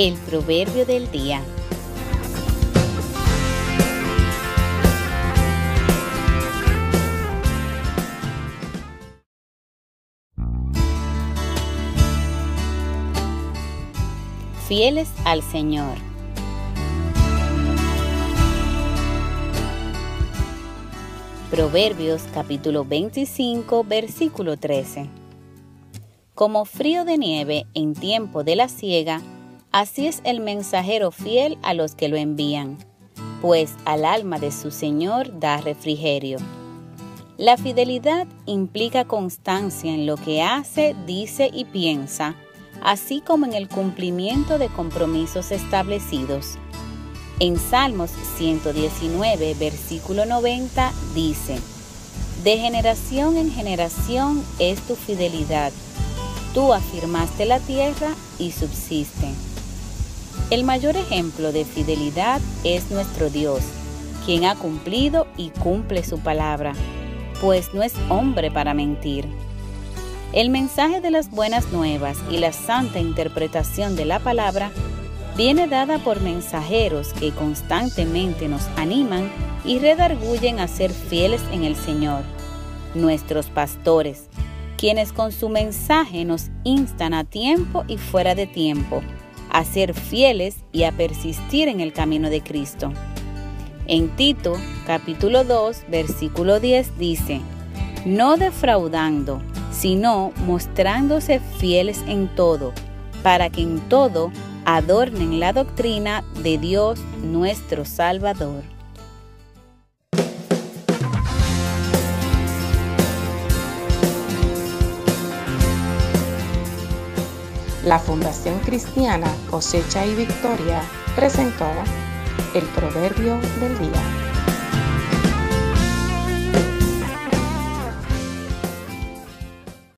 El proverbio del día. Fieles al Señor. Proverbios capítulo 25 versículo 13. Como frío de nieve en tiempo de la siega, así es el mensajero fiel a los que lo envían, pues al alma de su Señor da refrigerio. La fidelidad implica constancia en lo que hace, dice y piensa, así como en el cumplimiento de compromisos establecidos. En Salmos 119, versículo 90, dice, De generación en generación es tu fidelidad Tú afirmaste la tierra y subsiste. El mayor ejemplo de fidelidad es nuestro Dios, quien ha cumplido y cumple su palabra, pues no es hombre para mentir. El mensaje de las buenas nuevas y la santa interpretación de la palabra viene dada por mensajeros que constantemente nos animan y redarguyen a ser fieles en el Señor, nuestros pastores, quienes con su mensaje nos instan a tiempo y fuera de tiempo a ser fieles y a persistir en el camino de Cristo. En Tito capítulo 2 versículo 10 dice, no defraudando, sino mostrándose fieles en todo, para que en todo adornen la doctrina de Dios nuestro Salvador. La Fundación Cristiana Cosecha y Victoria presentó el Proverbio del Día.